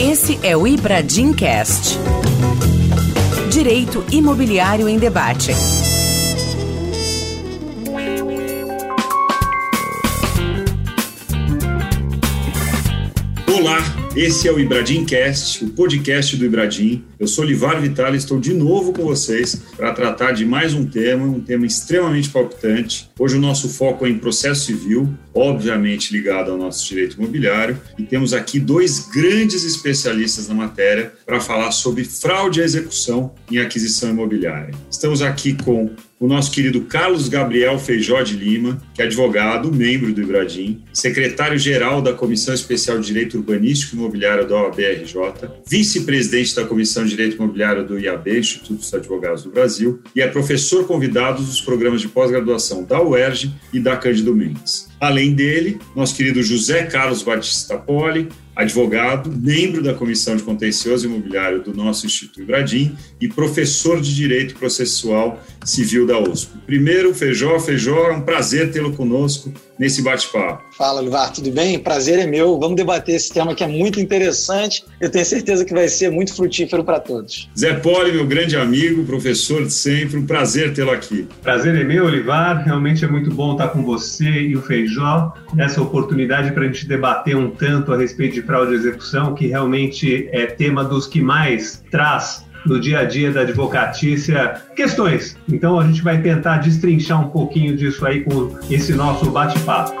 Esse é o Ibradim Cast. Direito Imobiliário em Debate. Olá, esse é o Ibradim Cast, o podcast do Ibradim. Eu sou Livar Vital e estou de novo com vocês para tratar de mais um tema, um tema extremamente palpitante. Hoje o nosso foco é em processo civil, obviamente ligado ao nosso direito imobiliário, e temos aqui dois grandes especialistas na matéria para falar sobre fraude à execução em aquisição imobiliária. Estamos aqui com o nosso querido Carlos Gabriel Feijó de Lima, que é advogado, membro do Ibradim, secretário-geral da Comissão Especial de Direito Urbanístico e Imobiliário da OAB-RJ, vice-presidente da Comissão de Direito Imobiliário do IAB, Instituto dos Advogados do Brasil, e é professor convidado dos programas de pós-graduação da UERJ e da Cândido Mendes. Além dele, nosso querido José Carlos Batista Poli, advogado, membro da Comissão de Contencioso Imobiliário do nosso Instituto Ibradim e professor de Direito Processual Civil da USP. Primeiro, Feijó, Feijó, é um prazer tê-lo conosco nesse bate-papo. Fala, Livar, tudo bem? Prazer é meu. Vamos debater esse tema que é muito interessante. Eu tenho certeza que vai ser muito frutífero para todos. Zé Poli, meu grande amigo, professor de sempre, um prazer tê-lo aqui. Prazer é meu, Livar. Realmente é muito bom estar com você e o Feijó nessa oportunidade para a gente debater um tanto a respeito de fraude de execução, que realmente é tema dos que mais traz no dia a dia da advocatícia questões. Então a gente vai tentar destrinchar um pouquinho disso aí com esse nosso bate-papo.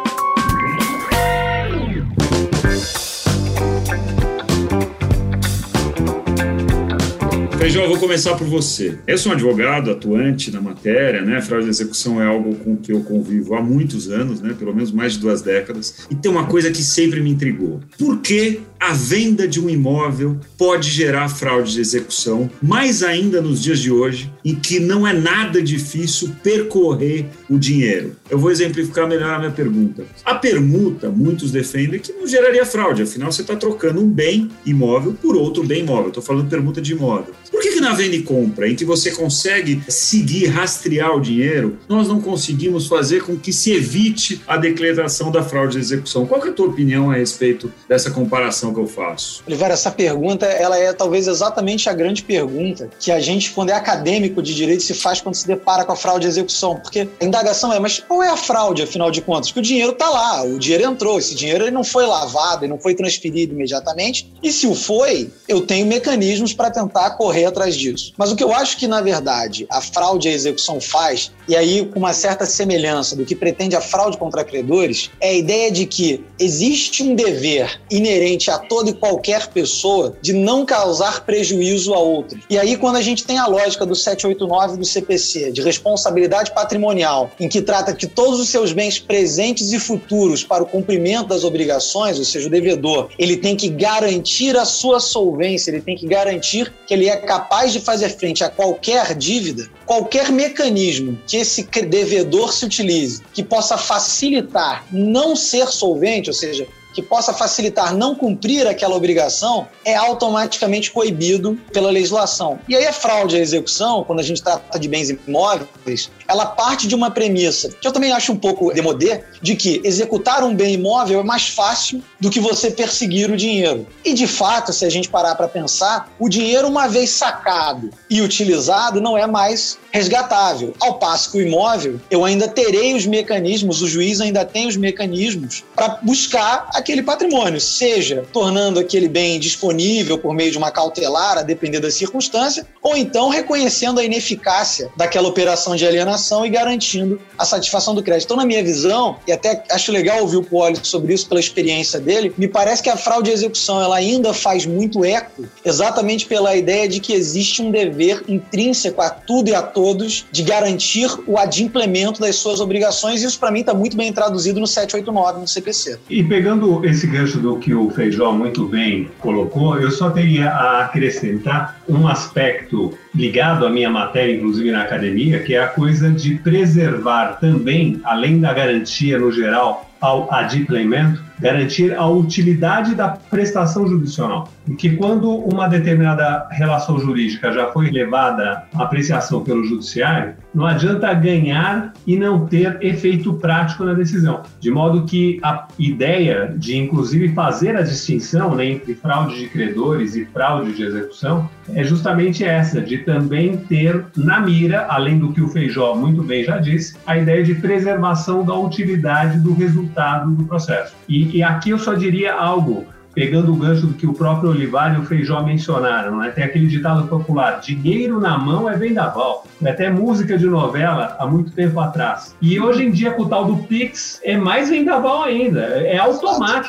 Feijão, eu vou começar por você. Eu sou um advogado atuante na matéria, né? Fraude de execução é algo com que eu convivo há muitos anos, né? Pelo menos mais de duas décadas. E tem uma coisa que sempre me intrigou. Por que a venda de um imóvel pode gerar fraude de execução, mais ainda nos dias de hoje, em que não é nada difícil percorrer o dinheiro? Eu vou exemplificar melhor a minha pergunta. A permuta, muitos defendem que não geraria fraude, afinal você está trocando um bem imóvel por outro bem imóvel. Estou falando permuta de imóvel. Por que, que na venda e compra, em que você consegue seguir, rastrear o dinheiro, nós não conseguimos fazer com que se evite a declaração da fraude de execução? Qual é a tua opinião a respeito dessa comparação que eu faço? Oliveira, essa pergunta ela é talvez exatamente a grande pergunta que a gente, quando é acadêmico de direito, se faz quando se depara com a fraude de execução. Porque a indagação é, mas qual é a fraude, afinal de contas? Que o dinheiro está lá, o dinheiro entrou, esse dinheiro ele não foi lavado, ele não foi transferido imediatamente. E se o foi, eu tenho mecanismos para tentar correr correr atrás disso. Mas o que eu acho que, na verdade, a fraude à execução faz, e aí com uma certa semelhança do que pretende a fraude contra credores, é a ideia de que existe um dever inerente a toda e qualquer pessoa de não causar prejuízo a outros. E aí, quando a gente tem a lógica do 789 do CPC, de responsabilidade patrimonial, em que trata que todos os seus bens presentes e futuros para o cumprimento das obrigações, ou seja, o devedor, ele tem que garantir a sua solvência, ele tem que garantir que ele é capaz de fazer frente a qualquer dívida, qualquer mecanismo que esse devedor se utilize que possa facilitar não ser solvente, ou seja, que possa facilitar não cumprir aquela obrigação é automaticamente coibido pela legislação. E aí a fraude à execução, quando a gente trata de bens imóveis, ela parte de uma premissa, que eu também acho um pouco demodê, de que executar um bem imóvel é mais fácil do que você perseguir o dinheiro. E de fato, se a gente parar para pensar, o dinheiro uma vez sacado e utilizado não é mais resgatável. Ao passo que o imóvel, eu ainda terei os mecanismos, o juiz ainda tem os mecanismos para buscar aquele patrimônio, seja tornando aquele bem disponível por meio de uma cautelar, a depender da circunstância, ou então reconhecendo a ineficácia daquela operação de alienação e garantindo a satisfação do crédito. Então, na minha visão, e até acho legal ouvir o Poli sobre isso pela experiência dele, me parece que a fraude de execução ela ainda faz muito eco, exatamente pela ideia de que existe um dever intrínseco a tudo e a todos de garantir o adimplemento das suas obrigações, e isso para mim está muito bem traduzido no 789 no CPC. E pegando esse gancho do que o Feijó muito bem colocou, eu só teria a acrescentar um aspecto ligado à minha matéria, inclusive na academia, que é a coisa de preservar também, além da garantia no geral ao adimplemento, garantir a utilidade da prestação judicial. Porque quando uma determinada relação jurídica já foi levada à apreciação pelo judiciário, não adianta ganhar e não ter efeito prático na decisão. De modo que a ideia de, inclusive, fazer a distinção né, entre fraude de credores e fraude de execução é justamente essa, de também ter na mira, além do que o Feijó muito bem já disse, a ideia de preservação da utilidade do resultado do processo. E, e aqui eu só diria algo pegando o gancho do que o próprio Olivar e o Feijó mencionaram, né? tem aquele ditado popular: dinheiro na mão é vendaval. É até música de novela há muito tempo atrás. E hoje em dia, com o tal do Pix, é mais vendaval ainda. É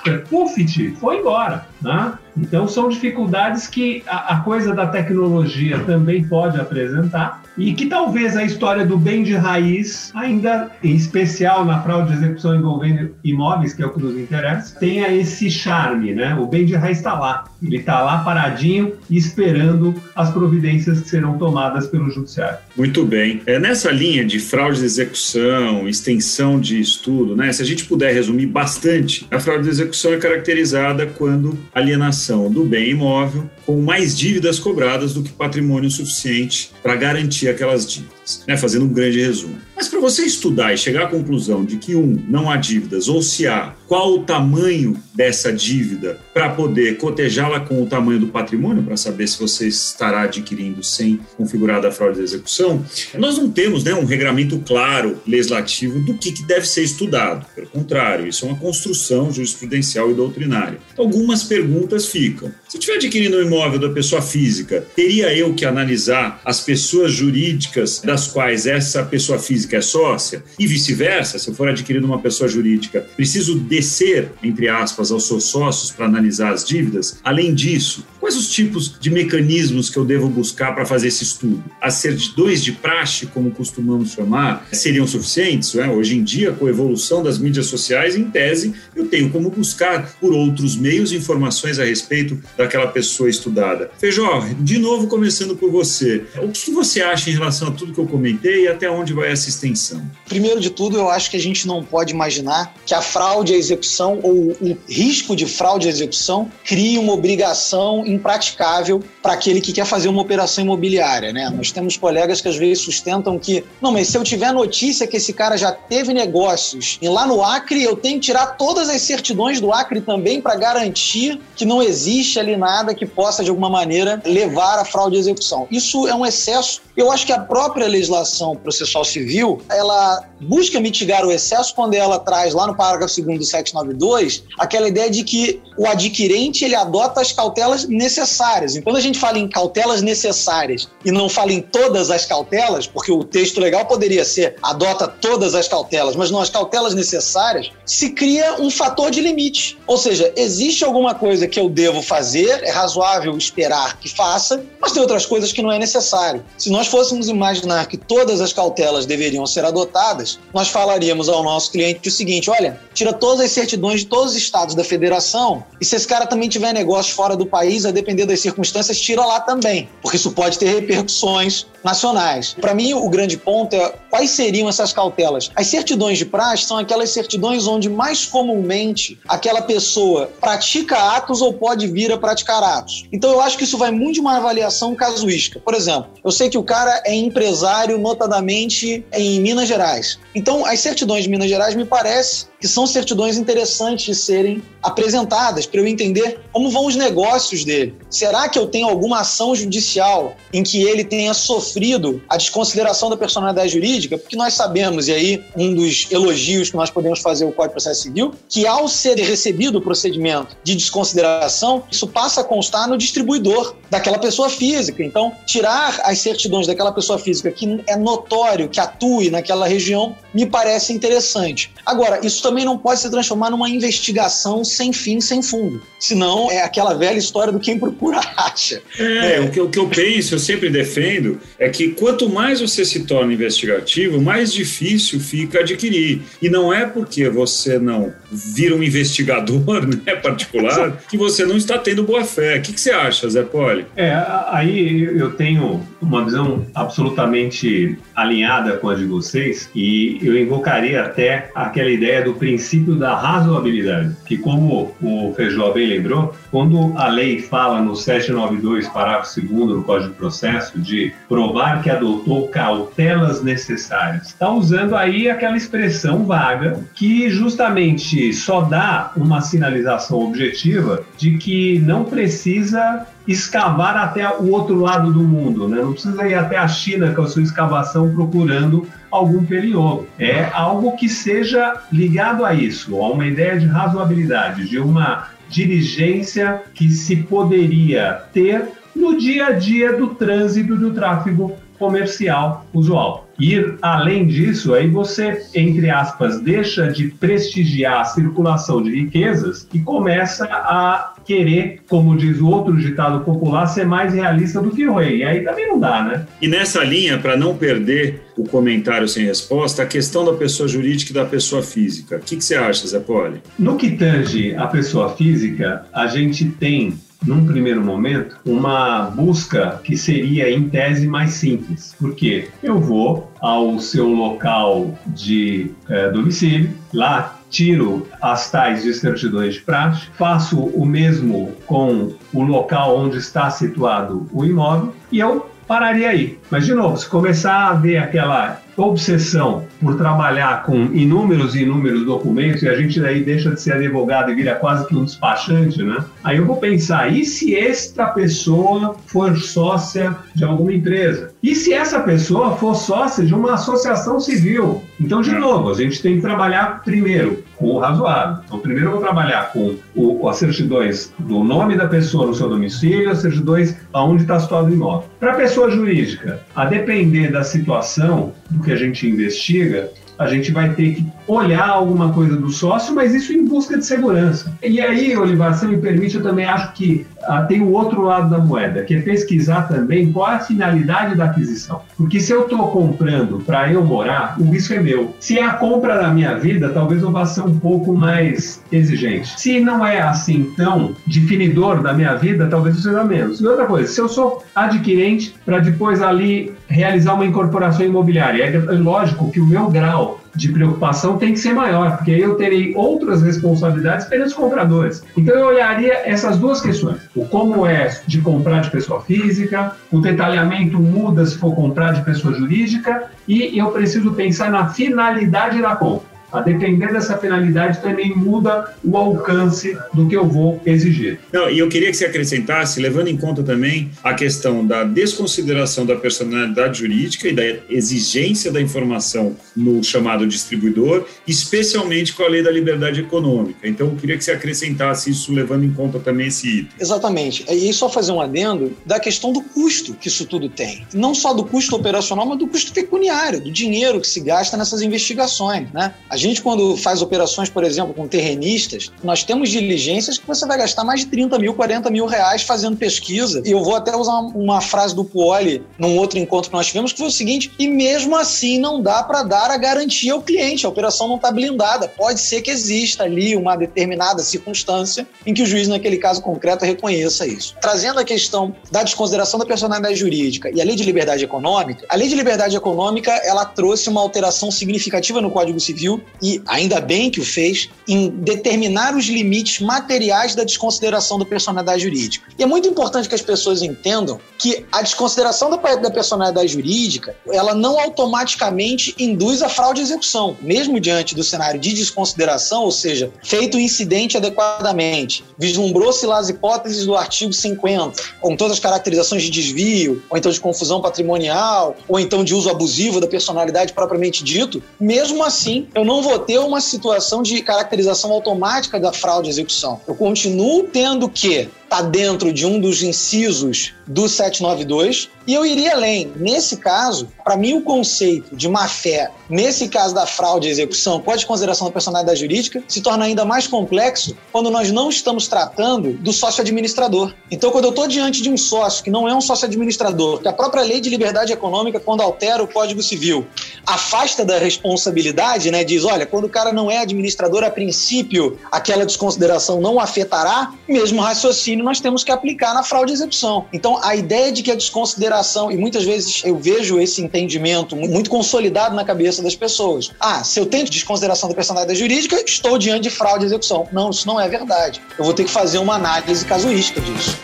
é pufit, foi embora. Né? Então, são dificuldades que a, a coisa da tecnologia também pode apresentar e que talvez a história do bem de raiz, ainda em especial na fraude de execução envolvendo imóveis, que é o que nos interessa, tenha esse charme, né? O bem de raiz está lá. Ele está lá paradinho esperando as providências que serão tomadas pelo judiciário. Muito bem. É nessa linha de fraude de execução, extensão de estudo, né? Se a gente puder resumir bastante, a fraude de execução é caracterizada quando alienação do bem imóvel com mais dívidas cobradas do que patrimônio suficiente para garantir aquelas dívidas, né? Fazendo um grande resumo. Mas para você estudar e chegar à conclusão de que, um, não há dívidas, ou se há, qual o tamanho dessa dívida para poder cotejá-la com o tamanho do patrimônio, para saber se você estará adquirindo sem configurar a fraude de execução, nós não temos né, um regramento claro, legislativo, do que, que deve ser estudado. Pelo contrário, isso é uma construção jurisprudencial e doutrinária. Algumas perguntas ficam. Se eu estiver adquirindo um imóvel da pessoa física, teria eu que analisar as pessoas jurídicas das quais essa pessoa física física é sócia e vice-versa, se eu for adquirindo uma pessoa jurídica, preciso descer, entre aspas, aos seus sócios para analisar as dívidas. Além disso, quais os tipos de mecanismos que eu devo buscar para fazer esse estudo? As certidões de praxe, como costumamos chamar, seriam suficientes? Né? Hoje em dia, com a evolução das mídias sociais, em tese, eu tenho como buscar por outros meios informações a respeito daquela pessoa estudada. Feijó, de novo começando por você. O que você acha em relação a tudo que eu comentei e até onde vai essa extensão? Primeiro de tudo, eu acho que a gente não pode imaginar que a fraude à execução ou o risco de fraude à execução crie uma obrigação impraticável para aquele que quer fazer uma operação imobiliária, né? Nós temos colegas que às vezes sustentam que, não, mas se eu tiver notícia que esse cara já teve negócios e lá no Acre eu tenho que tirar todas as certidões do Acre também para garantir que não existe ali nada que possa de alguma maneira levar à fraude à execução. Isso é um excesso. Eu acho que a própria legislação processual civil ela busca mitigar o excesso quando ela traz lá no parágrafo 2 do 792 aquela ideia de que o adquirente ele adota as cautelas necessárias. E quando a gente fala em cautelas necessárias e não fala em todas as cautelas, porque o texto legal poderia ser adota todas as cautelas, mas não as cautelas necessárias, se cria um fator de limite. Ou seja, existe alguma coisa que eu devo fazer, é razoável esperar que faça, mas tem outras coisas que não é necessário. Se nós fôssemos imaginar que todas as cautelas deveriam ser adotadas, nós falaríamos ao nosso cliente o seguinte: olha, tira todas as certidões de todos os estados da federação e se esse cara também tiver negócio fora do país, a depender das circunstâncias, tira lá também, porque isso pode ter repercussões nacionais. Para mim, o grande ponto é quais seriam essas cautelas. As certidões de praxe são aquelas certidões onde mais comumente aquela pessoa pratica atos ou pode vir a praticar atos. Então, eu acho que isso vai muito de uma avaliação casuística. Por exemplo, eu sei que o cara é empresário, notadamente em Minas Gerais. Então, as certidões de Minas Gerais me parece que são certidões interessantes de serem apresentadas para eu entender como vão os negócios dele. Será que eu tenho alguma ação judicial em que ele tenha sofrido a desconsideração da personalidade jurídica? Porque nós sabemos, e aí um dos elogios que nós podemos fazer ao Código de Processo Civil, que ao ser recebido o procedimento de desconsideração, isso passa a constar no distribuidor daquela pessoa física. Então, tirar as certidões daquela pessoa física que é notório que atue naquela região me parece interessante. Agora, isso também não pode se transformar numa investigação sem fim, sem fundo. Senão é aquela velha história do quem procura acha. É, é. O, que, o que eu penso, eu sempre defendo, é que quanto mais você se torna investigativo, mais difícil fica adquirir. E não é porque você não vira um investigador né, particular que você não está tendo boa fé. O que, que você acha, Zé Poli? É, aí eu tenho uma visão absolutamente alinhada com a de vocês e eu invocaria até aquela ideia do princípio da razoabilidade, que como o Feijó bem lembrou, quando a lei fala no 792, parágrafo 2 do Código de Processo, de provar que adotou cautelas necessárias, está usando aí aquela expressão vaga que justamente só dá uma sinalização objetiva de que não precisa escavar até o outro lado do mundo, né? não precisa ir até a China com a sua escavação procurando algum peliolo. É algo que seja ligado a isso, a uma ideia de razoabilidade, de uma diligência que se poderia ter no dia a dia do trânsito do tráfego comercial usual. Ir além disso, aí você, entre aspas, deixa de prestigiar a circulação de riquezas e começa a querer, como diz o outro ditado popular, ser mais realista do que o rei. E aí também não dá, né? E nessa linha, para não perder o comentário sem resposta, a questão da pessoa jurídica e da pessoa física. O que, que você acha, Zé Poli? No que tange a pessoa física, a gente tem num primeiro momento, uma busca que seria, em tese, mais simples. Porque eu vou ao seu local de é, domicílio, lá tiro as tais certidões de praxe, faço o mesmo com o local onde está situado o imóvel e eu pararia aí. Mas, de novo, se começar a ver aquela obsessão por trabalhar com inúmeros e inúmeros documentos e a gente daí deixa de ser advogado e vira quase que um despachante, né? Aí eu vou pensar, e se esta pessoa for sócia de alguma empresa? E se essa pessoa for sócia de uma associação civil? Então, de novo, a gente tem que trabalhar primeiro com o razoável. Então, primeiro eu vou trabalhar com o, as certidões do nome da pessoa no seu domicílio, as certidões aonde está situado o imóvel. Para a pessoa jurídica, a depender da situação do que a gente investiga, a gente vai ter que olhar alguma coisa do sócio, mas isso em busca de segurança. E aí, Olivar, se me permite, eu também acho que ah, tem o outro lado da moeda, que é pesquisar também qual é a finalidade da aquisição. Porque se eu estou comprando para eu morar, o risco é meu. Se é a compra da minha vida, talvez eu vá ser um pouco mais exigente. Se não é assim tão definidor da minha vida, talvez eu seja menos. E outra coisa, se eu sou adquirente para depois ali realizar uma incorporação imobiliária, é lógico que o meu grau de preocupação tem que ser maior, porque eu terei outras responsabilidades pelos compradores. Então eu olharia essas duas questões: o como é de comprar de pessoa física, o detalhamento muda se for comprar de pessoa jurídica, e eu preciso pensar na finalidade da compra. A depender dessa finalidade, também muda o alcance do que eu vou exigir. Não, e eu queria que você acrescentasse, levando em conta também a questão da desconsideração da personalidade jurídica e da exigência da informação no chamado distribuidor, especialmente com a lei da liberdade econômica. Então, eu queria que você acrescentasse isso, levando em conta também esse item. Exatamente. E só fazer um adendo da questão do custo que isso tudo tem. Não só do custo operacional, mas do custo pecuniário, do dinheiro que se gasta nessas investigações. Né? A gente, quando faz operações, por exemplo, com terrenistas, nós temos diligências que você vai gastar mais de 30 mil, 40 mil reais fazendo pesquisa. E eu vou até usar uma frase do Puoli num outro encontro que nós tivemos, que foi o seguinte: e mesmo assim não dá para dar a garantia ao cliente, a operação não está blindada. Pode ser que exista ali uma determinada circunstância em que o juiz, naquele caso concreto, reconheça isso. Trazendo a questão da desconsideração da personalidade jurídica e a lei de liberdade econômica, a lei de liberdade econômica ela trouxe uma alteração significativa no Código Civil e ainda bem que o fez, em determinar os limites materiais da desconsideração da personalidade jurídica. E é muito importante que as pessoas entendam que a desconsideração da, da personalidade jurídica, ela não automaticamente induz a fraude à execução, mesmo diante do cenário de desconsideração, ou seja, feito o incidente adequadamente, vislumbrou-se lá as hipóteses do artigo 50, com todas as caracterizações de desvio, ou então de confusão patrimonial, ou então de uso abusivo da personalidade propriamente dito, mesmo assim, eu não vou ter uma situação de caracterização automática da fraude à execução. Eu continuo tendo que está dentro de um dos incisos do 792. E eu iria além. Nesse caso, para mim, o conceito de má-fé, nesse caso da fraude e execução, pode consideração da personalidade jurídica, se torna ainda mais complexo quando nós não estamos tratando do sócio administrador. Então, quando eu estou diante de um sócio que não é um sócio administrador, que a própria lei de liberdade econômica, quando altera o Código Civil, afasta da responsabilidade, né, diz, olha, quando o cara não é administrador, a princípio, aquela desconsideração não afetará, mesmo raciocínio nós temos que aplicar na fraude e execução. Então, a ideia de que a desconsideração, e muitas vezes eu vejo esse entendimento muito consolidado na cabeça das pessoas. Ah, se eu tenho desconsideração da personalidade jurídica, estou diante de fraude e execução. Não, isso não é verdade. Eu vou ter que fazer uma análise casuística disso.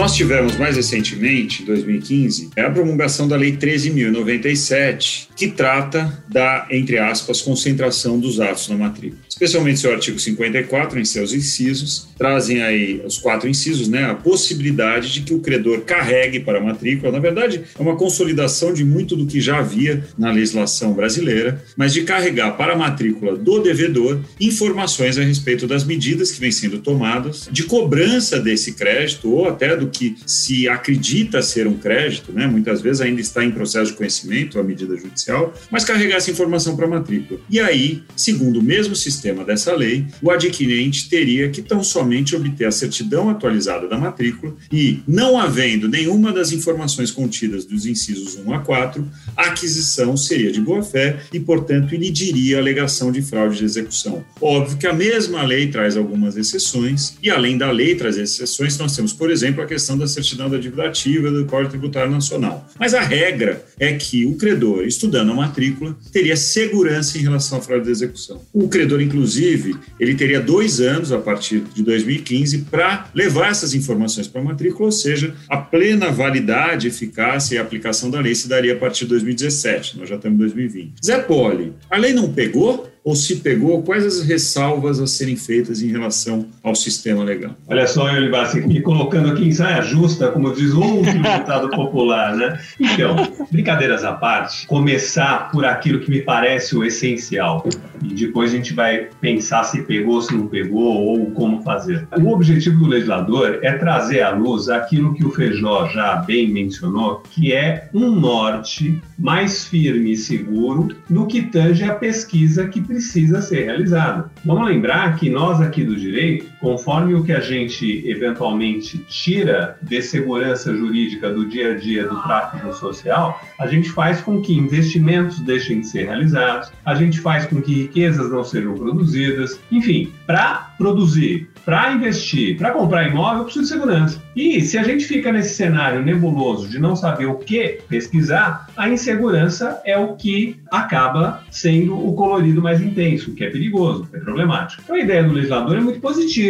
Nós tivemos mais recentemente, em 2015, a promulgação da Lei 13.097, que trata da, entre aspas, concentração dos atos na matrícula. Especialmente seu artigo 54, em seus incisos, trazem aí os quatro incisos, né, a possibilidade de que o credor carregue para a matrícula. Na verdade, é uma consolidação de muito do que já havia na legislação brasileira, mas de carregar para a matrícula do devedor informações a respeito das medidas que vêm sendo tomadas, de cobrança desse crédito ou até do que se acredita ser um crédito, né? muitas vezes ainda está em processo de conhecimento a medida judicial, mas carregar essa informação para a matrícula. E aí, segundo o mesmo sistema dessa lei, o adquirente teria que tão somente obter a certidão atualizada da matrícula e, não havendo nenhuma das informações contidas dos incisos 1 a 4, a aquisição seria de boa-fé e, portanto, inidiria a alegação de fraude de execução. Óbvio que a mesma lei traz algumas exceções, e além da lei trazer exceções, nós temos, por exemplo, a questão questão da certidão da dívida ativa do Código Tributário Nacional. Mas a regra é que o credor, estudando a matrícula, teria segurança em relação à fraude de execução. O credor, inclusive, ele teria dois anos a partir de 2015 para levar essas informações para a matrícula, ou seja, a plena validade, eficácia e aplicação da lei se daria a partir de 2017. Nós já estamos em 2020. Zé Poli, a lei não pegou? Ou se pegou, quais as ressalvas a serem feitas em relação ao sistema legal? Olha só, Elibassi, me colocando aqui em saia justa, como diz o último ditado popular, né? Então, brincadeiras à parte, começar por aquilo que me parece o essencial e depois a gente vai pensar se pegou, se não pegou ou como fazer. O objetivo do legislador é trazer à luz aquilo que o Feijó já bem mencionou, que é um norte mais firme e seguro no que tange a pesquisa que precisa ser realizada. Vamos lembrar que nós aqui do direito, conforme o que a gente eventualmente tira de segurança jurídica do dia a dia do tráfico social, a gente faz com que investimentos deixem de ser realizados, a gente faz com que riquezas não sejam produzidas, enfim, para produzir para investir, para comprar imóvel, eu preciso de segurança. E se a gente fica nesse cenário nebuloso de não saber o que pesquisar, a insegurança é o que acaba sendo o colorido mais intenso, o que é perigoso, é problemático. Então a ideia do legislador é muito positiva,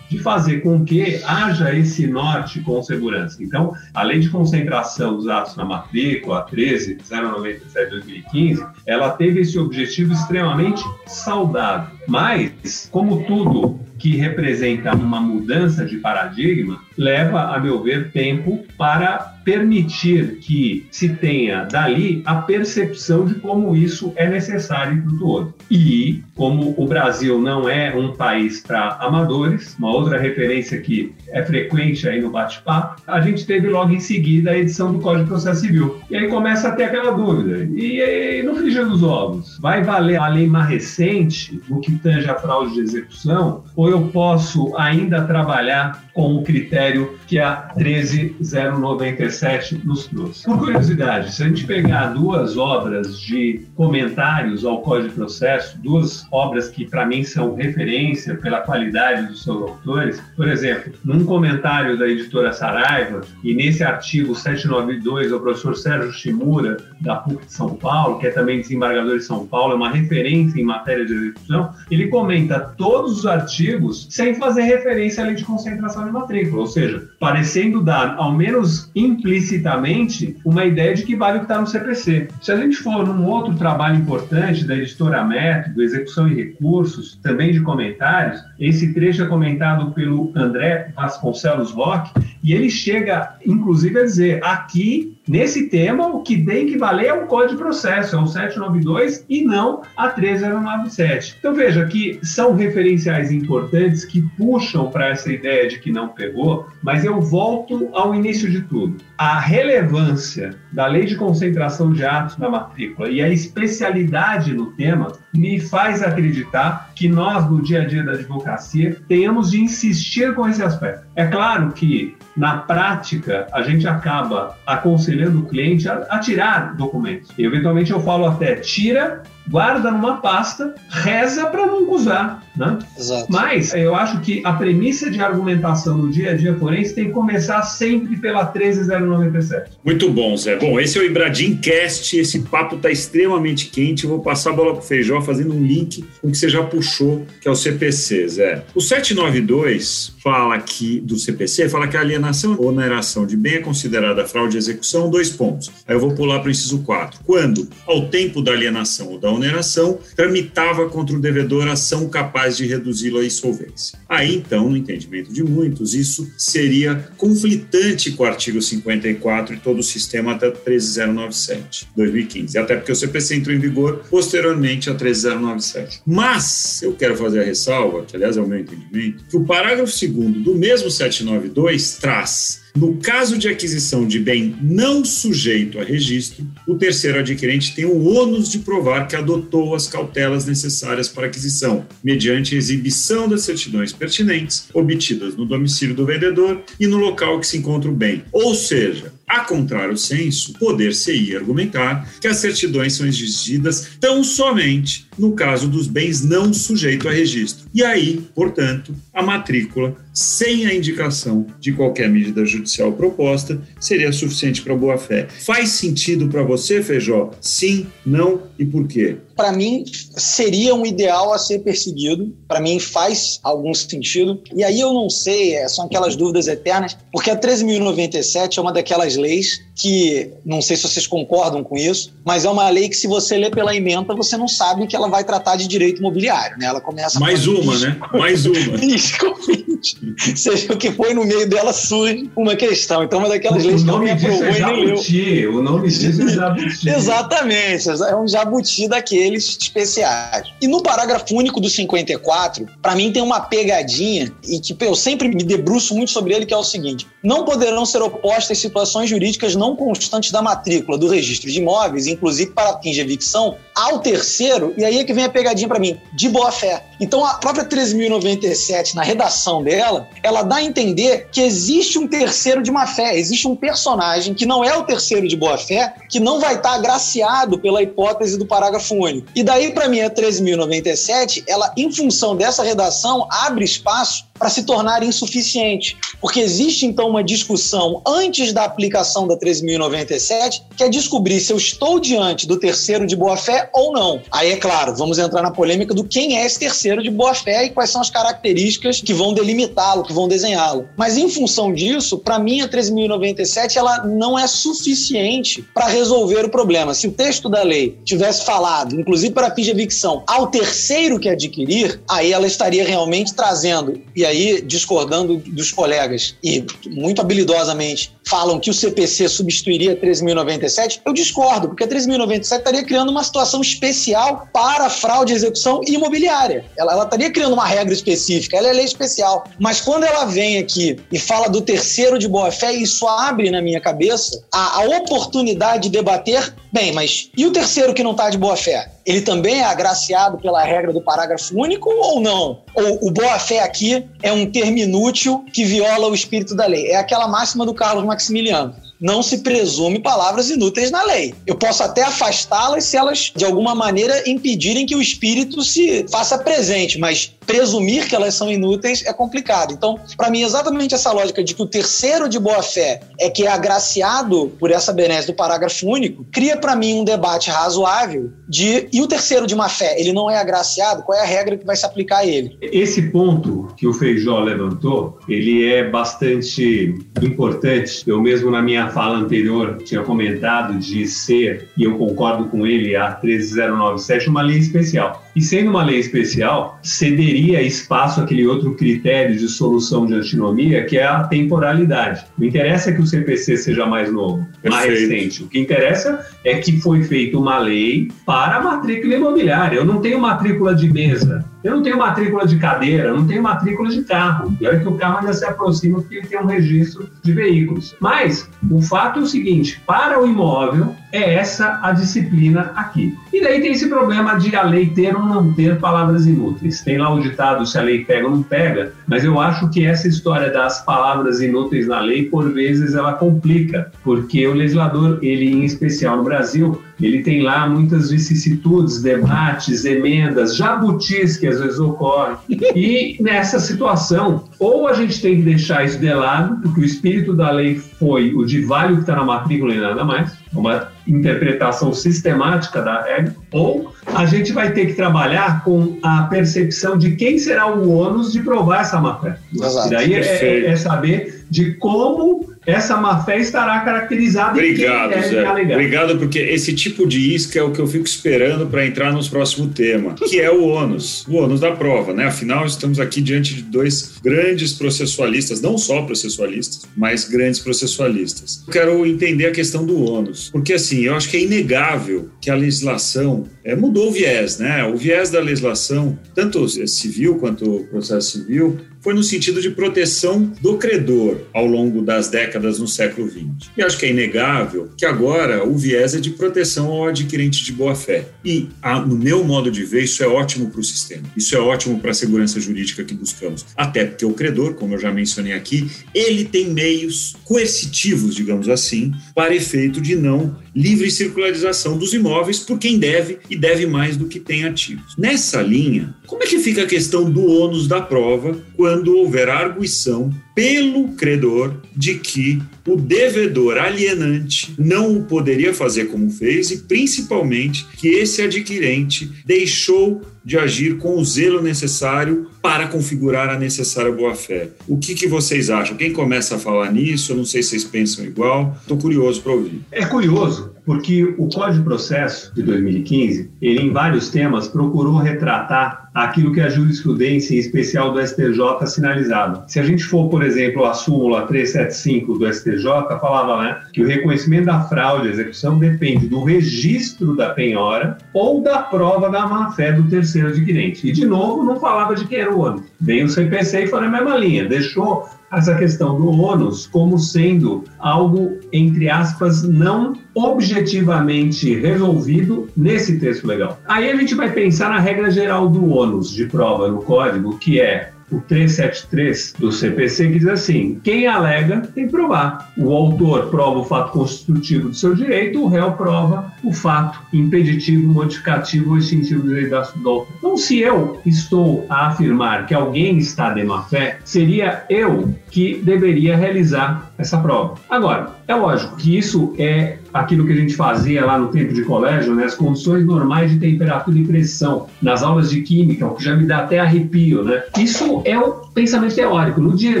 de fazer com que haja esse norte com segurança. Então, a lei de concentração dos atos na matrícula, a 13.097-2015, ela teve esse objetivo extremamente saudável. Mas, como tudo que representa uma mudança de paradigma, leva, a meu ver, tempo para permitir que se tenha dali a percepção de como isso é necessário para o todo. E, como o Brasil não é um país para amadores, uma outra referência que é frequente aí no bate-papo, a gente teve logo em seguida a edição do Código de Processo Civil. E aí começa a ter aquela dúvida. E, e no frigir dos ovos, vai valer a lei mais recente, no que tange a fraude de execução, ou eu posso ainda trabalhar com o critério que a 13097 nos trouxe. Por curiosidade, se a gente pegar duas obras de comentários ao Código de Processo, duas obras que para mim são referência pela qualidade dos seus autores, por exemplo, num comentário da editora Saraiva e nesse artigo 792 o professor Sérgio Shimura da PUC de São Paulo, que é também desembargador de São Paulo, é uma referência em matéria de execução, ele comenta todos os artigos sem fazer referência à lei de concentração de matrícula, ou seja, parecendo dar, ao menos implicitamente, uma ideia de que vale o que está no CPC. Se a gente for num outro trabalho importante da editora Método, Execução e Recursos, também de comentários, esse trecho é comentado pelo André Vasconcelos Roque, e ele chega, inclusive, a dizer: aqui Nesse tema, o que tem que valer é o Código de Processo, é o 792 e não a 3097. Então veja que são referenciais importantes que puxam para essa ideia de que não pegou, mas eu volto ao início de tudo. A relevância da lei de concentração de atos na matrícula e a especialidade no tema me faz acreditar que nós, no dia a dia da advocacia, tenhamos de insistir com esse aspecto. É claro que, na prática, a gente acaba aconselhando o cliente a, a tirar documentos. E, eventualmente, eu falo até, tira guarda numa pasta, reza para não usar. Né? Exato. Mas eu acho que a premissa de argumentação no dia a dia forense tem que começar sempre pela 13097. Muito bom, Zé. Bom, esse é o Ibradim Cast, esse papo está extremamente quente. Eu vou passar a bola para o Feijó fazendo um link com o que você já puxou, que é o CPC, Zé. O 792 fala que, do CPC, fala que a alienação ou oneração de bem é considerada fraude de execução, dois pontos. Aí eu vou pular para o inciso 4. Quando, ao tempo da alienação ou da oneração, tramitava contra o devedor ação capaz de reduzi-lo à insolvência. Aí, então, no entendimento de muitos, isso seria conflitante com o artigo 54 e todo o sistema até 13097, 2015. Até porque o CPC entrou em vigor posteriormente a 13097. Mas, eu quero fazer a ressalva, que aliás é o meu entendimento, que o parágrafo 2 do mesmo 792 traz no caso de aquisição de bem não sujeito a registro, o terceiro adquirente tem o ônus de provar que adotou as cautelas necessárias para aquisição, mediante exibição das certidões pertinentes obtidas no domicílio do vendedor e no local que se encontra o bem. Ou seja, a contrário senso, poder-se-ia argumentar que as certidões são exigidas tão somente no caso dos bens não sujeitos a registro. E aí, portanto, a matrícula, sem a indicação de qualquer medida judicial proposta, seria suficiente para boa-fé. Faz sentido para você, Feijó? Sim, não e por quê? para mim, seria um ideal a ser perseguido. Para mim, faz algum sentido. E aí eu não sei, é, são aquelas dúvidas eternas, porque a 13.097 é uma daquelas leis que, não sei se vocês concordam com isso, mas é uma lei que, se você lê pela emenda, você não sabe que ela vai tratar de direito imobiliário. Né? Ela começa. Mais uma, né? Mais uma. Seja o que foi no meio dela, surge uma questão. Então, uma daquelas o leis que me aprovou é jabuti, O nome disso é jabuti. Exatamente. É um jabuti daquele deles especiais. E no parágrafo único do 54, para mim tem uma pegadinha e que eu sempre me debruço muito sobre ele, que é o seguinte: não poderão ser opostas situações jurídicas não constantes da matrícula do registro de imóveis, inclusive para de evicção, ao terceiro, e aí é que vem a pegadinha para mim, de boa fé. Então a própria 13.097, na redação dela, ela dá a entender que existe um terceiro de má fé, existe um personagem que não é o terceiro de boa fé, que não vai estar agraciado pela hipótese do parágrafo único. E daí, para mim, a 13.097, ela, em função dessa redação, abre espaço para se tornar insuficiente. Porque existe então uma discussão antes da aplicação da 13.097, que é descobrir se eu estou diante do terceiro de boa-fé ou não. Aí é claro, vamos entrar na polêmica do quem é esse terceiro de boa-fé e quais são as características que vão delimitá-lo, que vão desenhá-lo. Mas em função disso, para mim a 13.097 ela não é suficiente para resolver o problema. Se o texto da lei tivesse falado, inclusive para de evicção, ao terceiro que adquirir, aí ela estaria realmente trazendo e aí discordando dos colegas e muito habilidosamente falam que o CPC substituiria 13.097, eu discordo, porque a 13.097 estaria criando uma situação especial para fraude e execução imobiliária. Ela, ela estaria criando uma regra específica, ela é lei especial. Mas quando ela vem aqui e fala do terceiro de boa-fé, isso abre na minha cabeça a, a oportunidade de debater, bem, mas e o terceiro que não está de boa-fé? Ele também é agraciado pela regra do parágrafo único ou não? Ou o boa-fé aqui é um termo inútil que viola o espírito da lei? É aquela máxima do Carlos Maximiliano não se presume palavras inúteis na lei. Eu posso até afastá-las se elas, de alguma maneira, impedirem que o espírito se faça presente, mas presumir que elas são inúteis é complicado. Então, para mim, exatamente essa lógica de que o terceiro de boa-fé é que é agraciado por essa benesse do parágrafo único, cria para mim um debate razoável de e o terceiro de má-fé, ele não é agraciado? Qual é a regra que vai se aplicar a ele? Esse ponto que o Feijó levantou, ele é bastante importante. Eu mesmo na minha fala anterior tinha comentado de ser, e eu concordo com ele, a 13097, uma lei especial. E sendo uma lei especial, cederia espaço àquele outro critério de solução de antinomia, que é a temporalidade. Não interessa que o CPC seja mais novo, Perfeito. mais recente. O que interessa é que foi feita uma lei para a matrícula imobiliária. Eu não tenho matrícula de mesa. Eu não tenho matrícula de cadeira, não tenho matrícula de carro. E olha que o carro ainda se aproxima porque ele tem um registro de veículos. Mas o fato é o seguinte: para o imóvel, é essa a disciplina aqui. E daí tem esse problema de a lei ter ou não ter palavras inúteis. Tem lá o ditado se a lei pega ou não pega, mas eu acho que essa história das palavras inúteis na lei, por vezes, ela complica, porque o legislador, ele em especial no Brasil, ele tem lá muitas vicissitudes, debates, emendas, jabutis que às vezes ocorrem. E nessa situação, ou a gente tem que deixar isso de lado, porque o espírito da lei foi o de vale o que está na matrícula e nada mais, uma interpretação sistemática da regra, ou a gente vai ter que trabalhar com a percepção de quem será o ônus de provar essa má-fé. E daí é, é, saber de como essa má-fé estará caracterizada Obrigado, em Zé. Obrigado, porque esse tipo de isca é o que eu fico esperando para entrar no próximo tema, que é o ônus, o ônus da prova, né? Afinal, estamos aqui diante de dois grandes processualistas, não só processualistas, mas grandes processualistas. Eu quero entender a questão do ônus, porque assim, eu acho que é inegável que a legislação é, mudou o viés, né? O viés da legislação, tanto civil quanto processo civil, foi no sentido de proteção do credor ao longo das décadas no século XX. E acho que é inegável que agora o viés é de proteção ao adquirente de boa-fé. E, no meu modo de ver, isso é ótimo para o sistema. Isso é ótimo para a segurança jurídica que buscamos. Até porque o credor, como eu já mencionei aqui, ele tem meios coercitivos, digamos assim, para efeito de não livre circularização dos imóveis por quem deve e deve mais do que tem ativos. Nessa linha, como é que fica a questão do ônus da prova quando houver arguição pelo credor de que o devedor alienante não o poderia fazer como fez e, principalmente, que esse adquirente deixou de agir com o zelo necessário para configurar a necessária boa-fé. O que, que vocês acham? Quem começa a falar nisso? Eu não sei se vocês pensam igual. Estou curioso para ouvir. É curioso, porque o Código de Processo de 2015, ele em vários temas procurou retratar aquilo que a jurisprudência, em especial do STJ, sinalizava. Se a gente for, por exemplo, a súmula 375 do STJ, falava né, que o reconhecimento da fraude à execução depende do registro da penhora ou da prova da má-fé do terceiro adquirente. E, de novo, não falava de quem era o ônus. Veio o CPC e foi na mesma linha, deixou essa questão do ônus como sendo algo, entre aspas, não objetivamente resolvido nesse texto legal. Aí a gente vai pensar na regra geral do ônus de prova no código, que é o 373 do CPC, que diz assim: quem alega tem que provar. O autor prova o fato constitutivo do seu direito, o réu prova o fato impeditivo, modificativo ou extintivo do direito do autor. Então, se eu estou a afirmar que alguém está de má fé, seria eu que deveria realizar essa prova. Agora, é lógico que isso é aquilo que a gente fazia lá no tempo de colégio, né? as condições normais de temperatura e pressão nas aulas de química, o que já me dá até arrepio. Né? Isso é o pensamento teórico. No dia a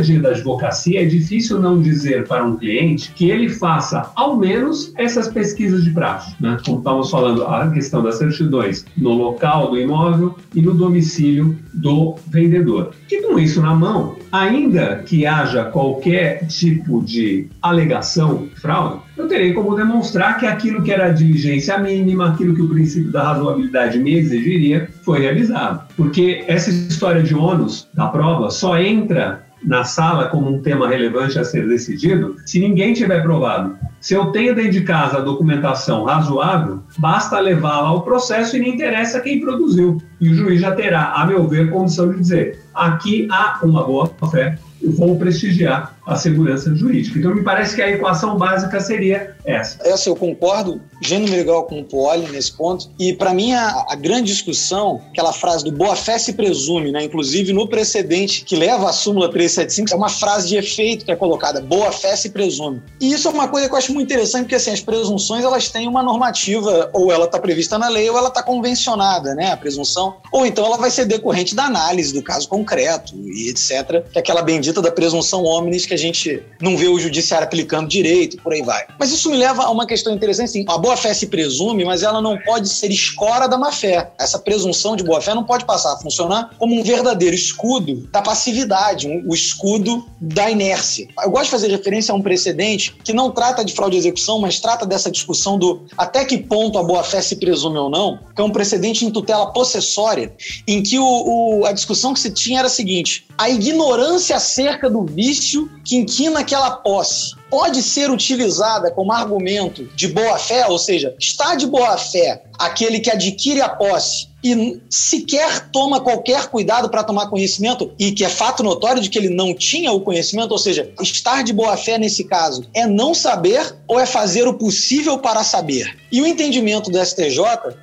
dia da advocacia, é difícil não dizer para um cliente que ele faça, ao menos, essas pesquisas de praxe. Né? Como estávamos falando, a questão das certidões no local do imóvel e no domicílio do vendedor. E com isso na mão, ainda que haja qualquer tipo de alegação de fraude, eu terei como demonstrar que aquilo que era a diligência mínima, aquilo que o princípio da razoabilidade me exigiria, foi realizado. Porque essa história de ônus da prova só entra na sala como um tema relevante a ser decidido se ninguém tiver provado. Se eu tenho dentro de casa a documentação razoável, basta levá-la ao processo e não interessa quem produziu. E o juiz já terá, a meu ver, condição de dizer: aqui há uma boa fé, vou prestigiar a segurança jurídica. Então, me parece que a equação básica seria essa. Essa eu concordo, gênero legal com o Poli nesse ponto. E, para mim, a, a, grande discussão, aquela frase do boa-fé se presume, né? inclusive no precedente que leva a súmula 375, é uma frase de efeito que é colocada: boa-fé se presume. E isso é uma coisa que eu acho muito interessante, porque assim, as presunções elas têm uma normativa, ou ela está prevista na lei, ou ela está convencionada, né? A presunção. Ou então ela vai ser decorrente da análise do caso concreto e etc. Que é aquela bendita da presunção omnis que a gente não vê o judiciário aplicando direito, por aí vai. Mas isso me leva a uma questão interessante, assim, a boa-fé se presume, mas ela não pode ser escora da má-fé. Essa presunção de boa-fé não pode passar a funcionar como um verdadeiro escudo da passividade, um, o escudo da inércia. Eu gosto de fazer referência a um precedente que não trata de fraude de execução, mas trata dessa discussão do até que ponto a boa-fé se presume ou não, que é um precedente em tutela possessória, em que o, o, a discussão que se tinha era a seguinte: a ignorância acerca do vício que inquina aquela posse pode ser utilizada como argumento de boa-fé, ou seja, está de boa-fé aquele que adquire a posse e sequer toma qualquer cuidado para tomar conhecimento, e que é fato notório de que ele não tinha o conhecimento, ou seja, estar de boa fé nesse caso é não saber ou é fazer o possível para saber. E o entendimento do STJ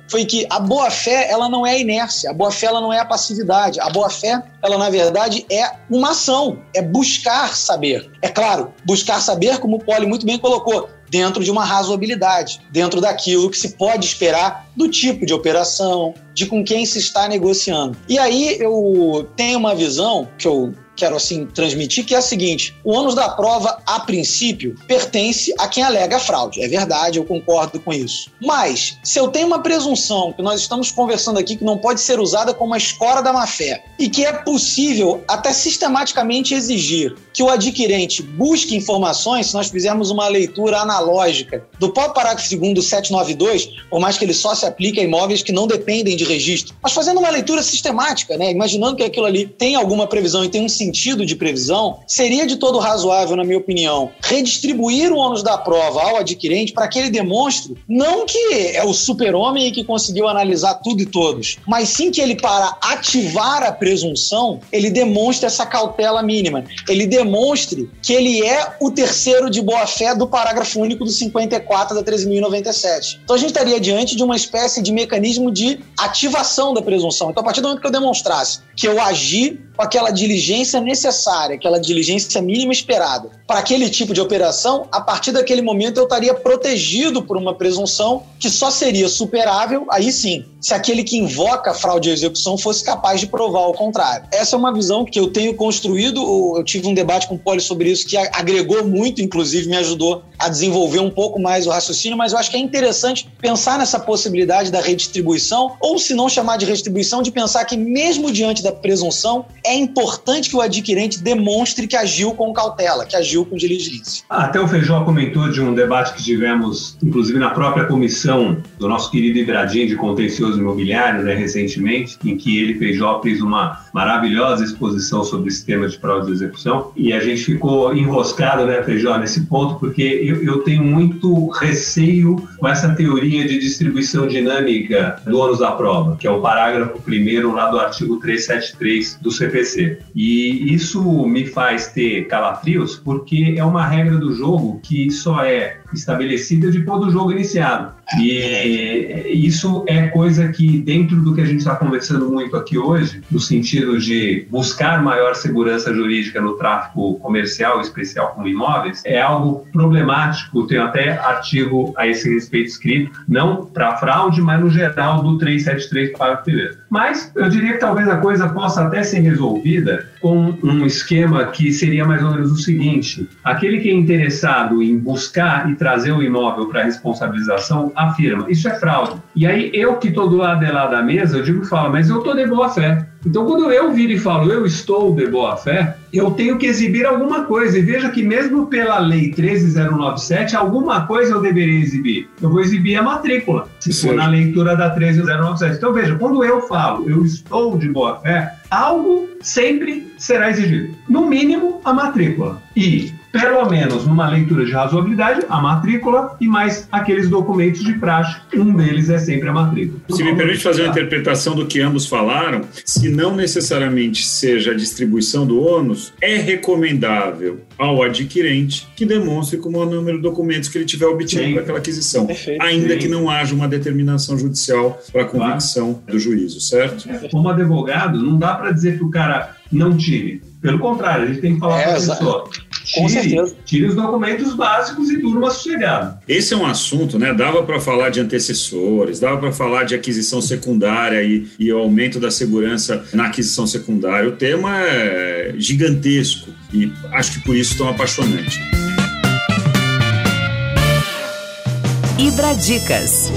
foi que a boa fé ela não é a inércia, a boa fé ela não é a passividade, a boa fé ela na verdade é uma ação, é buscar saber. É claro, buscar saber, como o Poli muito bem colocou, dentro de uma razoabilidade, dentro daquilo que se pode esperar do tipo de operação, de com quem se está negociando. E aí eu tenho uma visão que eu quero assim transmitir, que é a seguinte: o ônus da prova, a princípio, pertence a quem alega fraude. É verdade, eu concordo com isso. Mas, se eu tenho uma presunção que nós estamos conversando aqui que não pode ser usada como a escora da má-fé e que é possível até sistematicamente exigir que o adquirente busque informações, se nós fizermos uma leitura analógica do parágrafo 2 do 792, por mais que ele só se aplique a imóveis que não dependem de registro, mas fazendo uma leitura sistemática, né, imaginando que aquilo ali tem alguma previsão e tem um de previsão, seria de todo razoável, na minha opinião, redistribuir o ônus da prova ao adquirente para que ele demonstre não que é o super-homem que conseguiu analisar tudo e todos, mas sim que ele, para ativar a presunção, ele demonstre essa cautela mínima. Ele demonstre que ele é o terceiro de boa-fé do parágrafo único do 54 da 13.097. Então a gente estaria diante de uma espécie de mecanismo de ativação da presunção. Então, a partir do momento que eu demonstrasse que eu agi com aquela diligência necessária, aquela diligência mínima esperada para aquele tipo de operação, a partir daquele momento eu estaria protegido por uma presunção que só seria superável, aí sim, se aquele que invoca fraude à execução fosse capaz de provar o contrário. Essa é uma visão que eu tenho construído, eu tive um debate com o Poli sobre isso que agregou muito, inclusive me ajudou a desenvolver um pouco mais o raciocínio, mas eu acho que é interessante pensar nessa possibilidade da redistribuição, ou se não chamar de redistribuição, de pensar que mesmo diante da presunção, é importante que o adquirente demonstre que agiu com cautela, que agiu com diligência. Até o Feijó comentou de um debate que tivemos, inclusive na própria comissão do nosso querido Ibradim de Contencioso Imobiliário, né, recentemente, em que ele, Feijó, fez uma maravilhosa exposição sobre esse tema de fraude de execução. E a gente ficou enroscado, né, Feijó, nesse ponto, porque eu, eu tenho muito receio com essa teoria de distribuição dinâmica do ônus da prova, que é o parágrafo primeiro lá do artigo 373 do CPC. E isso me faz ter calafrios porque é uma regra do jogo que só é estabelecida depois do jogo iniciado. E isso é coisa que, dentro do que a gente está conversando muito aqui hoje, no sentido de buscar maior segurança jurídica no tráfico comercial, especial com imóveis, é algo problemático. Tenho até artigo a esse respeito escrito, não para fraude, mas no geral do 373, parágrafo 1. Mas eu diria que talvez a coisa possa até ser resolvida com um esquema que seria mais ou menos o seguinte: aquele que é interessado em buscar e trazer o imóvel para responsabilização afirma, isso é fraude. E aí eu que estou do lado de lá da mesa, eu digo falo, mas eu estou de boa fé. Então, quando eu viro e falo, eu estou de boa fé, eu tenho que exibir alguma coisa. E veja que, mesmo pela lei 13097, alguma coisa eu deveria exibir. Eu vou exibir a matrícula, se Sim. for na leitura da 13097. Então, veja, quando eu falo, eu estou de boa fé, algo sempre será exigido. No mínimo, a matrícula. E pelo menos numa leitura de razoabilidade, a matrícula e mais aqueles documentos de praxe. Um deles é sempre a matrícula. Se me permite fazer uma interpretação do que ambos falaram, se não necessariamente seja a distribuição do ônus, é recomendável ao adquirente que demonstre como o número de documentos que ele tiver obtido para aquela aquisição, Perfeito. ainda Sim. que não haja uma determinação judicial para a convicção claro. do juízo, certo? Como advogado, não dá para dizer que o cara não tire. Pelo contrário, a gente tem que falar é, para a pessoa com tire, certeza. Tire os documentos básicos e durma sossegado. Esse é um assunto, né? Dava para falar de antecessores, dava para falar de aquisição secundária e, e o aumento da segurança na aquisição secundária. O tema é gigantesco e acho que por isso tão apaixonante. Ibradicas.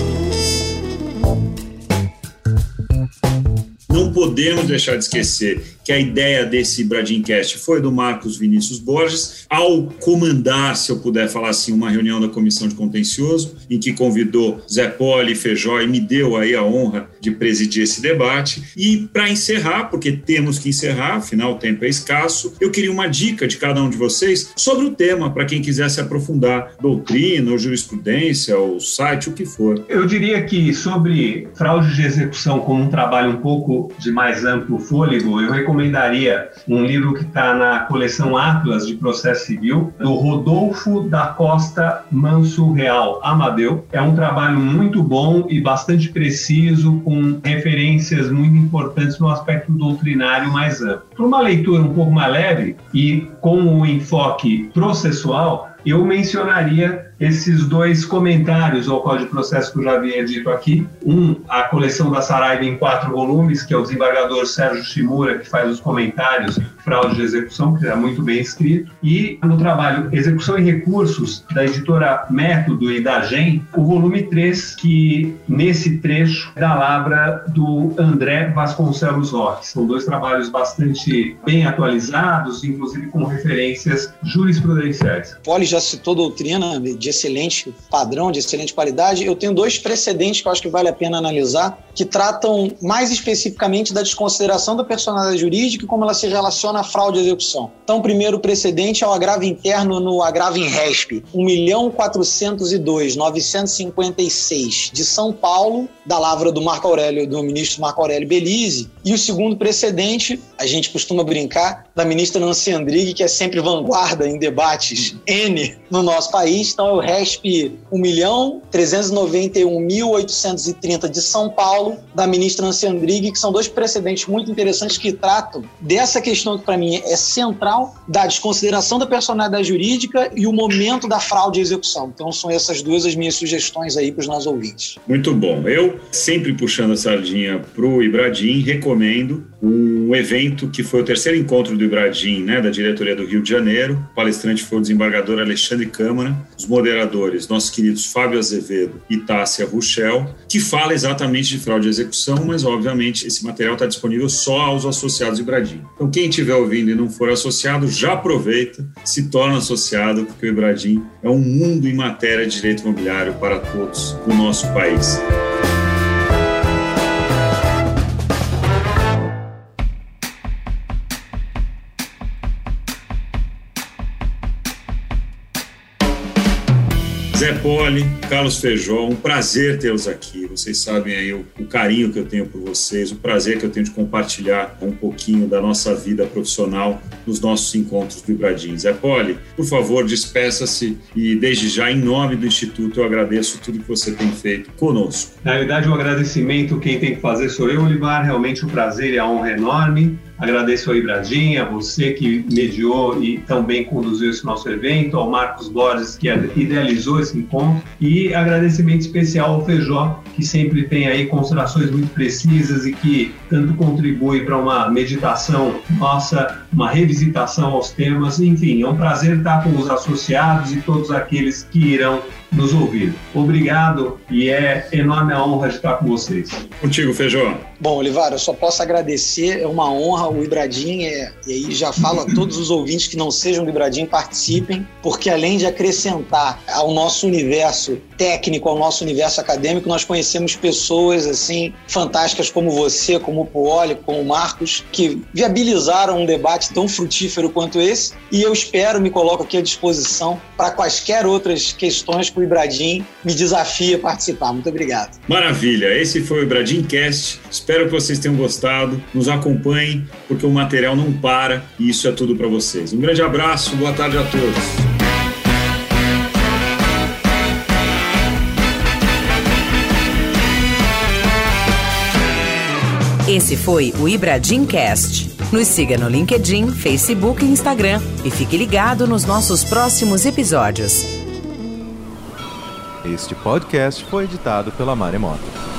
Não podemos deixar de esquecer que a ideia desse Bradimcast foi do Marcos Vinícius Borges, ao comandar, se eu puder falar assim, uma reunião da Comissão de Contencioso, em que convidou Zé Poli, Feijó e me deu aí a honra de presidir esse debate. E para encerrar, porque temos que encerrar, afinal o tempo é escasso, eu queria uma dica de cada um de vocês sobre o tema, para quem quiser se aprofundar, doutrina ou jurisprudência, ou site, o que for. Eu diria que sobre fraude de execução como um trabalho um pouco de mais amplo fôlego, eu recomendo recomendaria um livro que está na coleção Atlas de Processo Civil, do Rodolfo da Costa Manso Real Amadeu. É um trabalho muito bom e bastante preciso, com referências muito importantes no aspecto doutrinário mais amplo. Para uma leitura um pouco mais leve e com o um enfoque processual, eu mencionaria esses dois comentários ao Código de Processo que eu já havia dito aqui. Um, a coleção da Saraiva em quatro volumes, que é o desembargador Sérgio Shimura, que faz os comentários fraude de execução, que é muito bem escrito. E no trabalho Execução e Recursos, da editora Método e da GEM, o volume 3, que nesse trecho da labra do André Vasconcelos Roque. São dois trabalhos bastante bem atualizados, inclusive com referências jurisprudenciais. Poli já citou doutrina de excelente padrão, de excelente qualidade. Eu tenho dois precedentes que eu acho que vale a pena analisar, que tratam mais especificamente da desconsideração da personalidade jurídica e como ela se relaciona à fraude e execução. Então, o primeiro precedente é o agravo interno no agravo em RESP, 1.402.956 de São Paulo, da lavra do Marco Aurélio, do ministro Marco Aurélio Belize. E o segundo precedente, a gente costuma brincar, da ministra Nancy Andrighi, que é sempre vanguarda em debates N no nosso país. Então, é o RESP 1.391.830 de São Paulo, da ministra Nancy Andrighi, que são dois precedentes muito interessantes que tratam dessa questão que, para mim, é central, da desconsideração da personalidade jurídica e o momento da fraude e execução. Então, são essas duas as minhas sugestões aí para os nossos ouvintes. Muito bom. Eu, sempre puxando a sardinha para o Ibradim, recomendo um evento que foi o terceiro encontro do Ibradim, né, da diretoria do Rio de Janeiro. O palestrante foi o desembargador Alexandre Câmara, os moderadores, nossos queridos Fábio Azevedo e Tássia Ruchel, que fala exatamente de fraude e execução, mas obviamente esse material está disponível só aos associados do Ibradim. Então, quem estiver ouvindo e não for associado, já aproveita, se torna associado, porque o Ibradim é um mundo em matéria de direito imobiliário para todos no nosso país. Zé Poli, Carlos Feijó, um prazer tê-los aqui. Vocês sabem aí o, o, carinho que eu tenho por vocês, o prazer que eu tenho de compartilhar um pouquinho da nossa vida profissional nos nossos encontros do Ibradim. Zé Poli, por favor, despeça-se e desde já, em nome do Instituto, eu agradeço tudo que você tem feito conosco. Na realidade, o um agradecimento quem tem que fazer sou eu, Olivar. Realmente um prazer e a honra enorme. Agradeço ao Ibradim, a você que mediou e também conduziu esse nosso evento, ao Marcos Borges, que idealizou esse encontro, e agradecimento especial ao Feijó, que sempre tem aí considerações muito precisas e que tanto contribui para uma meditação nossa, uma revisitação aos temas. Enfim, é um prazer estar com os associados e todos aqueles que irão nos ouvir. Obrigado e é enorme a honra de estar com vocês. Contigo, Feijó. Bom, Olivar, eu só posso agradecer, é uma honra. O Ibradim, é, e aí já falo a todos os ouvintes que não sejam do Ibradim, participem, porque além de acrescentar ao nosso universo técnico, ao nosso universo acadêmico, nós conhecemos pessoas assim fantásticas como você, como o Puoli, como o Marcos, que viabilizaram um debate tão frutífero quanto esse. E eu espero, me coloco aqui à disposição para quaisquer outras questões que o Ibradim me desafia a participar. Muito obrigado. Maravilha, esse foi o Ibradim Cast. Espero que vocês tenham gostado. Nos acompanhem, porque o material não para e isso é tudo para vocês. Um grande abraço, boa tarde a todos. Esse foi o Ibradim Cast. Nos siga no LinkedIn, Facebook e Instagram e fique ligado nos nossos próximos episódios. Este podcast foi editado pela Maremoto.